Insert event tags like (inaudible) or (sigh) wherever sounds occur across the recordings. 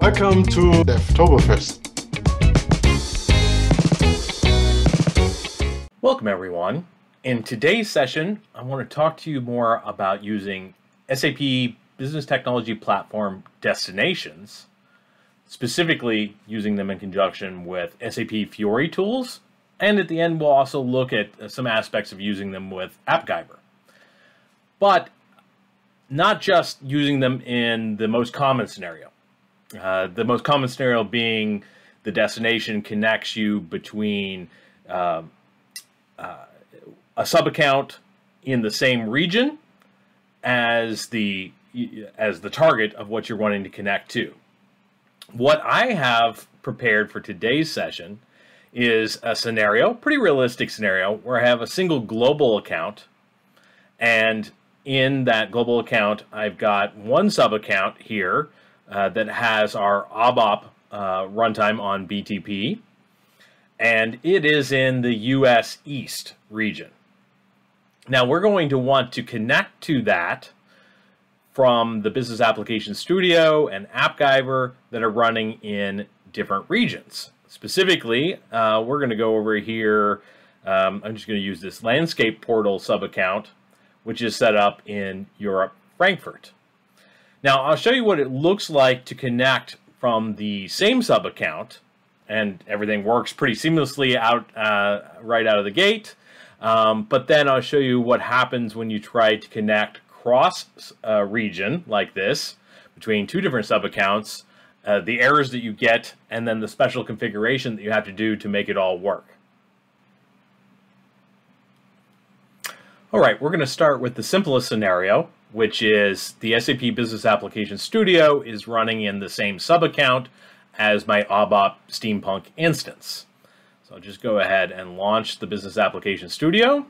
Welcome to Devtoberfest. Welcome, everyone. In today's session, I want to talk to you more about using SAP Business Technology Platform destinations, specifically using them in conjunction with SAP Fiori tools. And at the end, we'll also look at some aspects of using them with AppGyver. But not just using them in the most common scenario. Uh, the most common scenario being the destination connects you between uh, uh, a sub account in the same region as the as the target of what you're wanting to connect to. What I have prepared for today's session is a scenario, pretty realistic scenario, where I have a single global account and in that global account, I've got one sub account here uh, that has our ABAP uh, runtime on BTP, and it is in the US East region. Now we're going to want to connect to that from the Business Application Studio and AppGyver that are running in different regions. Specifically, uh, we're going to go over here. Um, I'm just going to use this landscape portal sub account which is set up in Europe, Frankfurt. Now, I'll show you what it looks like to connect from the same sub account, and everything works pretty seamlessly out uh, right out of the gate. Um, but then I'll show you what happens when you try to connect cross uh, region like this between two different sub accounts, uh, the errors that you get, and then the special configuration that you have to do to make it all work. All right, we're going to start with the simplest scenario, which is the SAP Business Application Studio is running in the same sub-account as my ABAP Steampunk instance. So I'll just go ahead and launch the Business Application Studio.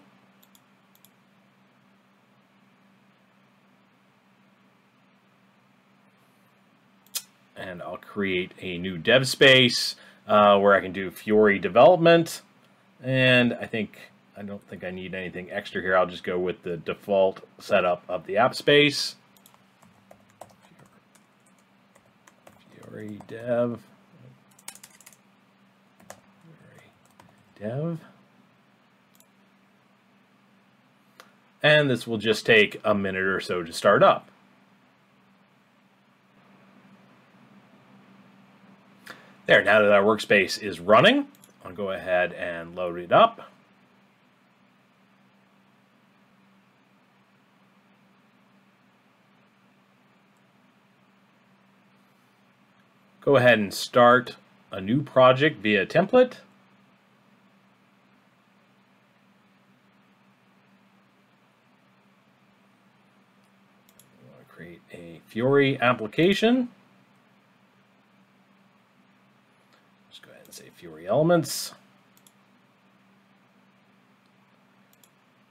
And I'll create a new dev space uh, where I can do Fiori development. And I think I don't think I need anything extra here. I'll just go with the default setup of the app space. Fiori dev. Fiori dev. And this will just take a minute or so to start up. There, now that our workspace is running, I'll go ahead and load it up. Go ahead and start a new project via template. create a Fiori application. Just go ahead and say Fiori elements.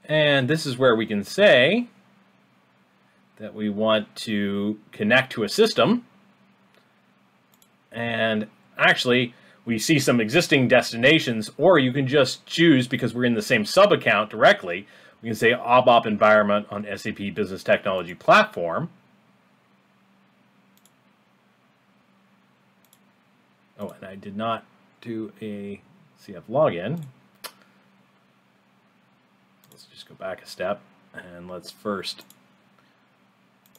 And this is where we can say that we want to connect to a system. And actually, we see some existing destinations, or you can just choose, because we're in the same sub-account directly, we can say ABAP environment on SAP Business Technology Platform. Oh, and I did not do a CF login. Let's just go back a step, and let's first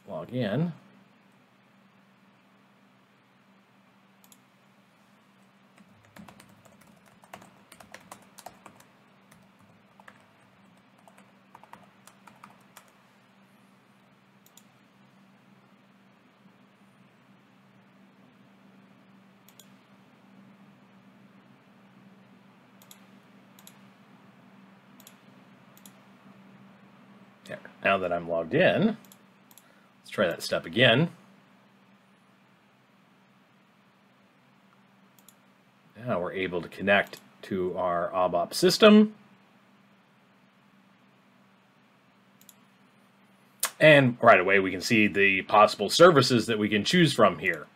log in. Now that I'm logged in, let's try that step again. Now we're able to connect to our ABAP system. And right away we can see the possible services that we can choose from here.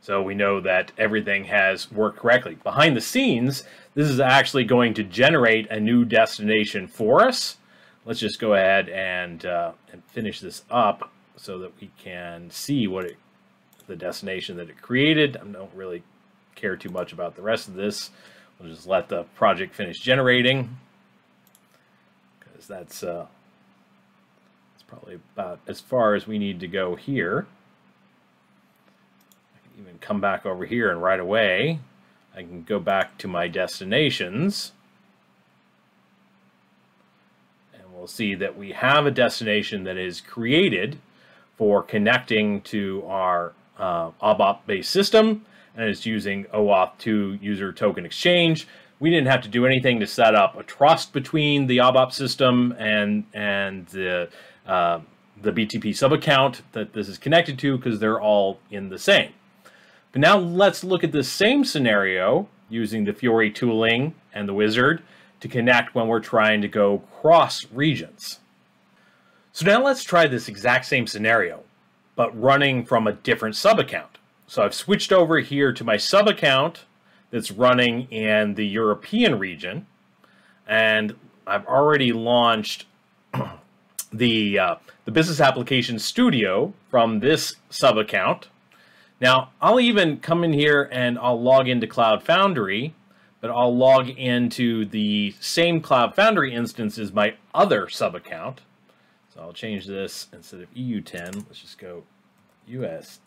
So we know that everything has worked correctly. Behind the scenes, this is actually going to generate a new destination for us let's just go ahead and, uh, and finish this up so that we can see what it the destination that it created. I don't really care too much about the rest of this. We'll just let the project finish generating because that's uh, that's probably about as far as we need to go here. I can even come back over here and right away I can go back to my destinations and we'll see that we have a destination that is created for connecting to our uh, ABAP-based system and it's using OAuth 2 user token exchange. We didn't have to do anything to set up a trust between the ABAP system and and the uh, the BTP sub account that this is connected to because they're all in the same. But now let's look at the same scenario using the Fiori tooling and the wizard to connect when we're trying to go cross regions. So now let's try this exact same scenario, but running from a different sub account. So I've switched over here to my sub account that's running in the European region, and I've already launched (clears throat) the uh, the business application studio from this sub account. Now I'll even come in here and I'll log into Cloud Foundry, but I'll log into the same Cloud Foundry instance as my other sub account. So I'll change this instead of EU10, let's just go US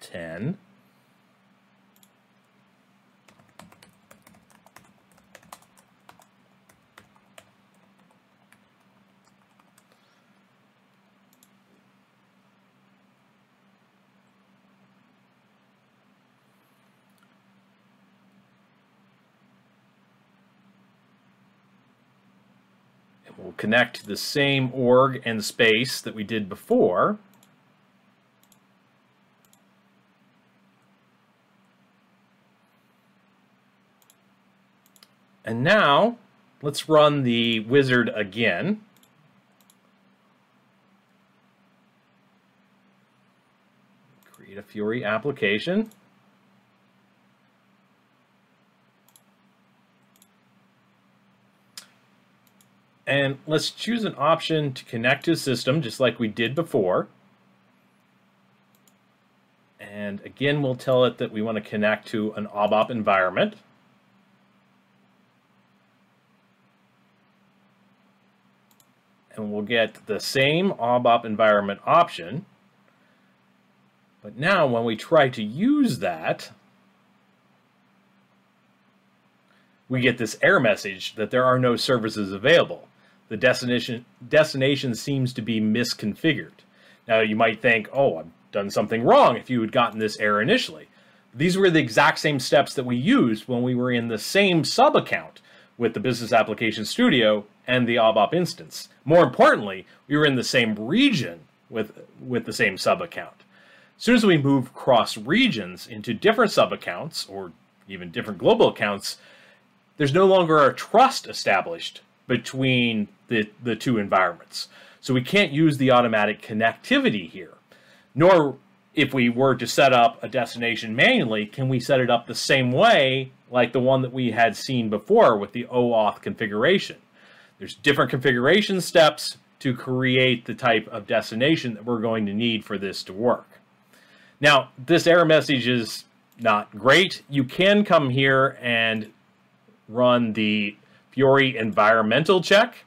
10. We'll connect to the same org and space that we did before. And now let's run the wizard again. Create a Fiori application. And let's choose an option to connect to a system just like we did before. And again, we'll tell it that we want to connect to an ABAP environment. And we'll get the same ABAP environment option. But now when we try to use that, we get this error message that there are no services available the destination destination seems to be misconfigured. Now you might think, oh, I've done something wrong if you had gotten this error initially. These were the exact same steps that we used when we were in the same sub account with the Business Application Studio and the ABAP instance. More importantly, we were in the same region with, with the same sub account. As soon as we move cross regions into different sub accounts or even different global accounts, there's no longer a trust established between the, the two environments. So we can't use the automatic connectivity here. Nor if we were to set up a destination manually, can we set it up the same way like the one that we had seen before with the OAuth configuration. There's different configuration steps to create the type of destination that we're going to need for this to work. Now, this error message is not great. You can come here and run the Fiori environmental check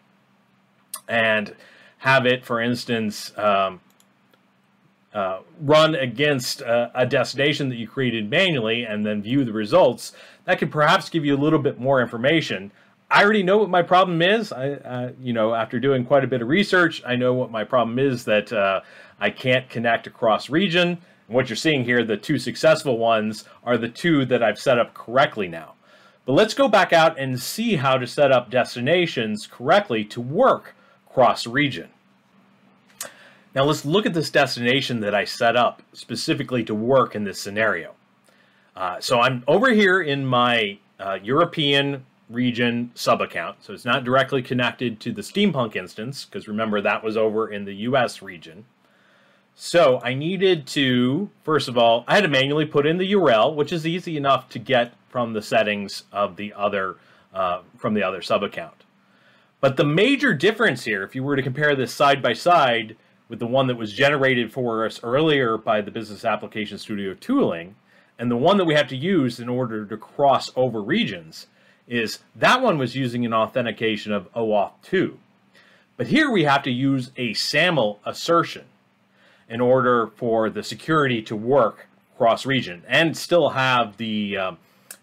and have it, for instance, um, uh, run against uh, a destination that you created manually and then view the results, that could perhaps give you a little bit more information. I already know what my problem is. I, uh, you know, after doing quite a bit of research, I know what my problem is that uh, I can't connect across region. And what you're seeing here, the two successful ones, are the two that I've set up correctly now. But let's go back out and see how to set up destinations correctly to work cross-region. Now let's look at this destination that I set up specifically to work in this scenario. Uh, so I'm over here in my uh, European region sub-account, so it's not directly connected to the Steampunk instance, because remember that was over in the US region. So I needed to, first of all, I had to manually put in the URL, which is easy enough to get from the settings of the other uh, from the other sub account. But the major difference here, if you were to compare this side by side with the one that was generated for us earlier by the Business Application Studio tooling, and the one that we have to use in order to cross over regions is that one was using an authentication of OAuth 2. But here we have to use a SAML assertion in order for the security to work cross region and still have the uh,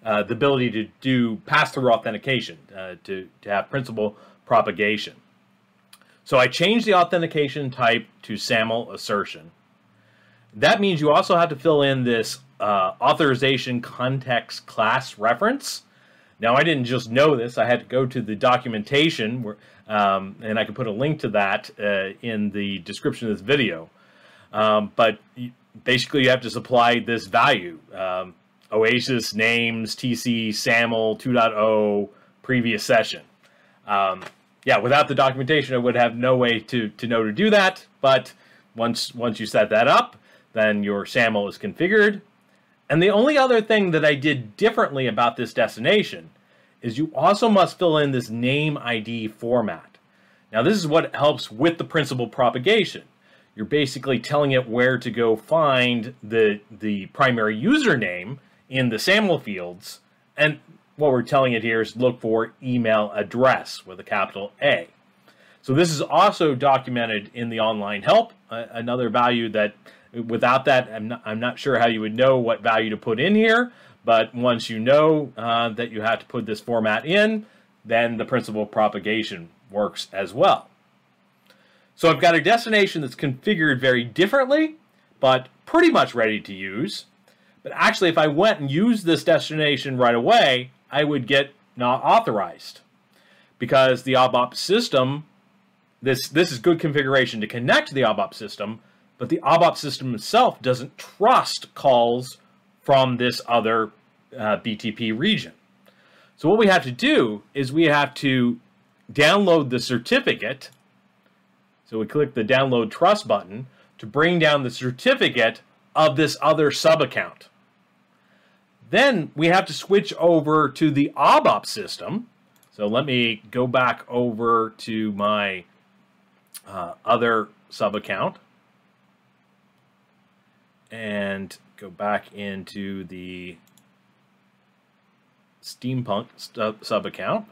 uh, the ability to do pass-through authentication uh, to, to have principal propagation. So I changed the authentication type to SAML assertion. That means you also have to fill in this uh, authorization context class reference. Now I didn't just know this, I had to go to the documentation where um, and I can put a link to that uh, in the description of this video. Um, but basically, you have to supply this value um, Oasis names TC SAML 2.0 previous session. Um, yeah, without the documentation, I would have no way to, to know to do that. But once once you set that up, then your SAML is configured. And the only other thing that I did differently about this destination is you also must fill in this name ID format. Now this is what helps with the principal propagation. You're basically telling it where to go find the, the primary username in the SAML fields. And what we're telling it here is look for email address with a capital A. So this is also documented in the online help, uh, another value that without that, I'm not, I'm not sure how you would know what value to put in here, but once you know uh, that you have to put this format in, then the principal propagation works as well. So I've got a destination that's configured very differently, but pretty much ready to use. But actually, if I went and used this destination right away, I would get not authorized because the ABAP system, this, this is good configuration to connect to the ABAP system, but the ABAP system itself doesn't trust calls from this other uh, BTP region. So what we have to do is we have to download the certificate. So we click the download trust button to bring down the certificate of this other sub account. Then we have to switch over to the ABAP system. So let me go back over to my uh, other sub account and go back into the steampunk sub account.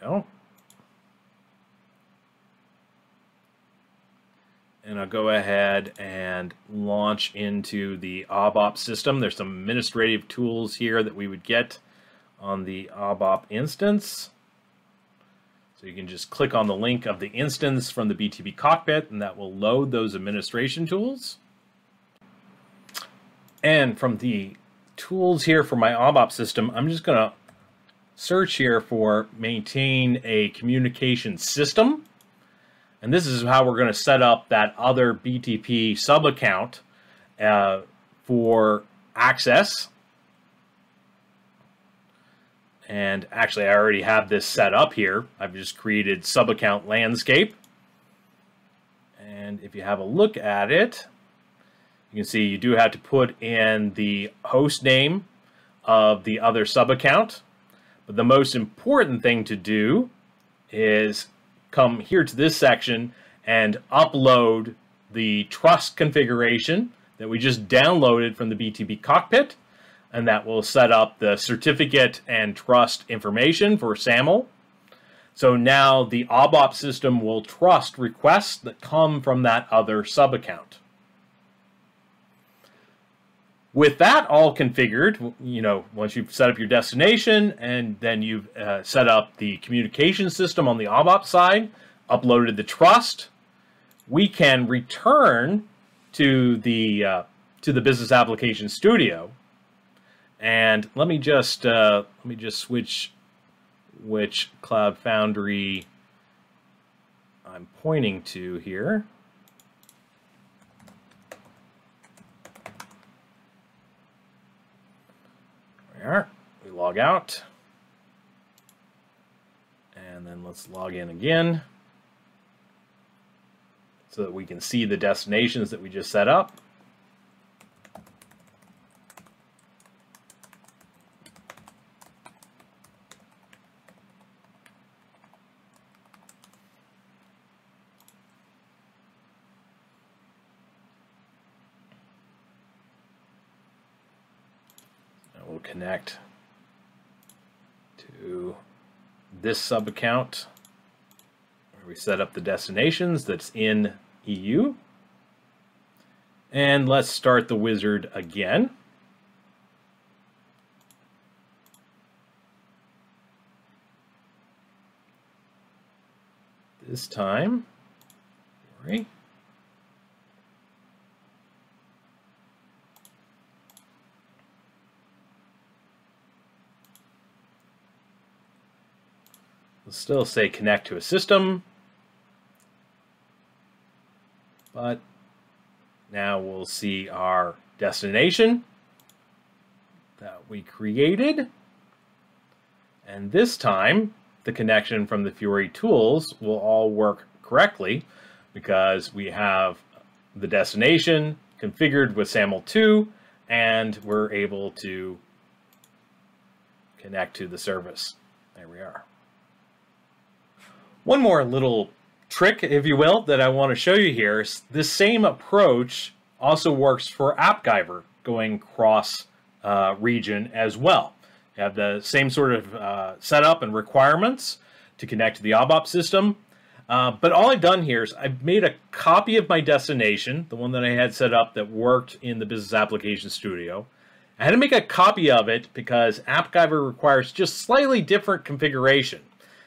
Go. And I'll go ahead and launch into the ABAP system. There's some administrative tools here that we would get on the ABAP instance. So you can just click on the link of the instance from the BTP cockpit and that will load those administration tools. And from the tools here for my ABAP system, I'm just going to search here for maintain a communication system. And this is how we're going to set up that other BTP sub account uh, for access and actually, I already have this set up here. I've just created sub-account landscape. And if you have a look at it, you can see you do have to put in the host name of the other sub-account. But the most important thing to do is come here to this section and upload the trust configuration that we just downloaded from the BTP cockpit and that will set up the certificate and trust information for SAML. So now the ABAP system will trust requests that come from that other sub-account. With that all configured, you know, once you've set up your destination and then you've uh, set up the communication system on the ABAP side, uploaded the trust, we can return to the uh, to the Business Application Studio and let me just uh, let me just switch which Cloud Foundry I'm pointing to here. There we. We log out. And then let's log in again so that we can see the destinations that we just set up. We'll connect to this sub account where we set up the destinations that's in EU. And let's start the wizard again. This time, sorry. We'll still say connect to a system, but now we'll see our destination that we created. And this time, the connection from the Fiori tools will all work correctly because we have the destination configured with SAML2 and we're able to connect to the service. There we are. One more little trick, if you will, that I want to show you here is this same approach also works for AppGyver going cross uh, region as well. You have the same sort of uh, setup and requirements to connect to the ABAP system. Uh, but all I've done here is I've made a copy of my destination, the one that I had set up that worked in the Business Application Studio. I had to make a copy of it because AppGyver requires just slightly different configuration.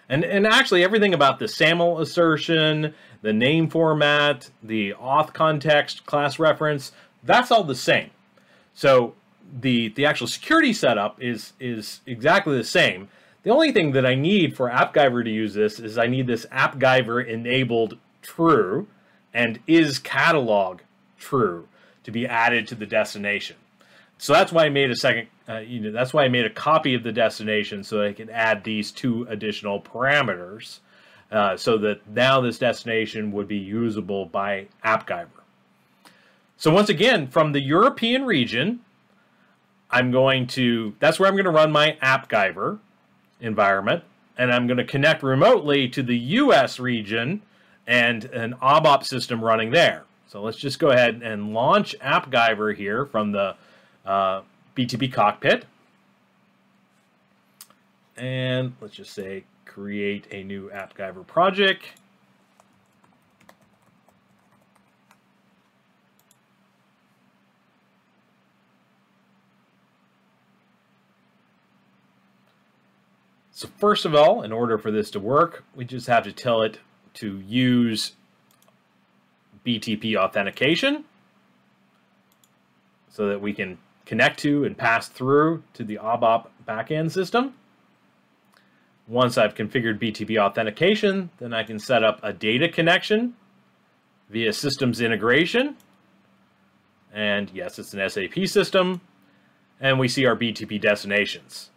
And, and actually everything about the SAML assertion, the name format, the auth context, class reference, that's all the same. So the, the actual security setup is, is exactly the same. The only thing that I need for AppGyver to use this is I need this AppGyver enabled true and is catalog true to be added to the destination. So that's why I made a second, uh, you know, that's why I made a copy of the destination so that I can add these two additional parameters uh, so that now this destination would be usable by AppGyver. So once again, from the European region, I'm going to, that's where I'm going to run my AppGyver environment, and I'm going to connect remotely to the US region and an ABAP system running there. So let's just go ahead and launch AppGyver here from the uh, BTP cockpit. And let's just say create a new AppGyver project. So first of all, in order for this to work, we just have to tell it to use BTP authentication so that we can connect to and pass through to the ABAP backend system. Once I've configured BTP authentication, then I can set up a data connection via systems integration. And yes, it's an SAP system. And we see our BTP destinations.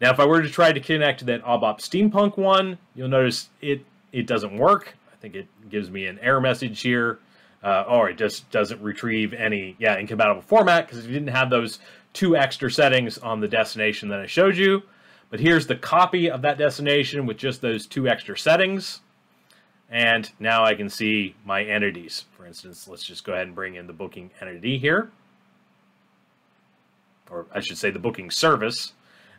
Now, if I were to try to connect to that ABAP Steampunk one, you'll notice it, it doesn't work. I think it gives me an error message here uh, or it just doesn't retrieve any yeah incompatible format because you didn't have those two extra settings on the destination that I showed you. But here's the copy of that destination with just those two extra settings. And now I can see my entities. For instance, let's just go ahead and bring in the booking entity here. Or I should say the booking service.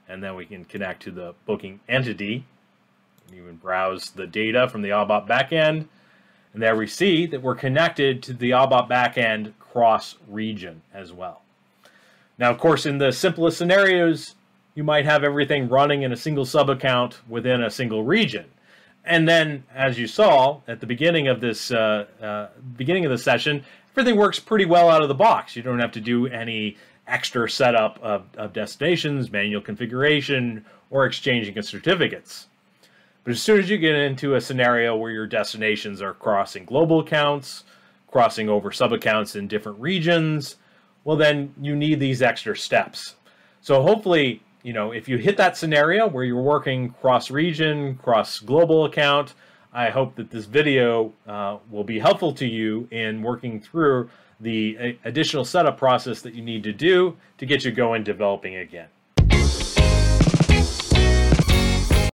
And then we can connect to the booking entity. And even browse the data from the ABAP backend and there we see that we're connected to the ABAP backend cross region as well. Now, of course, in the simplest scenarios, you might have everything running in a single sub account within a single region. And then, as you saw at the beginning of this uh, uh, beginning of the session, everything works pretty well out of the box. You don't have to do any extra setup of, of destinations, manual configuration, or exchanging of certificates. But as soon as you get into a scenario where your destinations are crossing global accounts, crossing over sub accounts in different regions, well, then you need these extra steps. So hopefully, you know, if you hit that scenario where you're working cross region, cross global account, I hope that this video uh, will be helpful to you in working through the uh, additional setup process that you need to do to get you going developing again.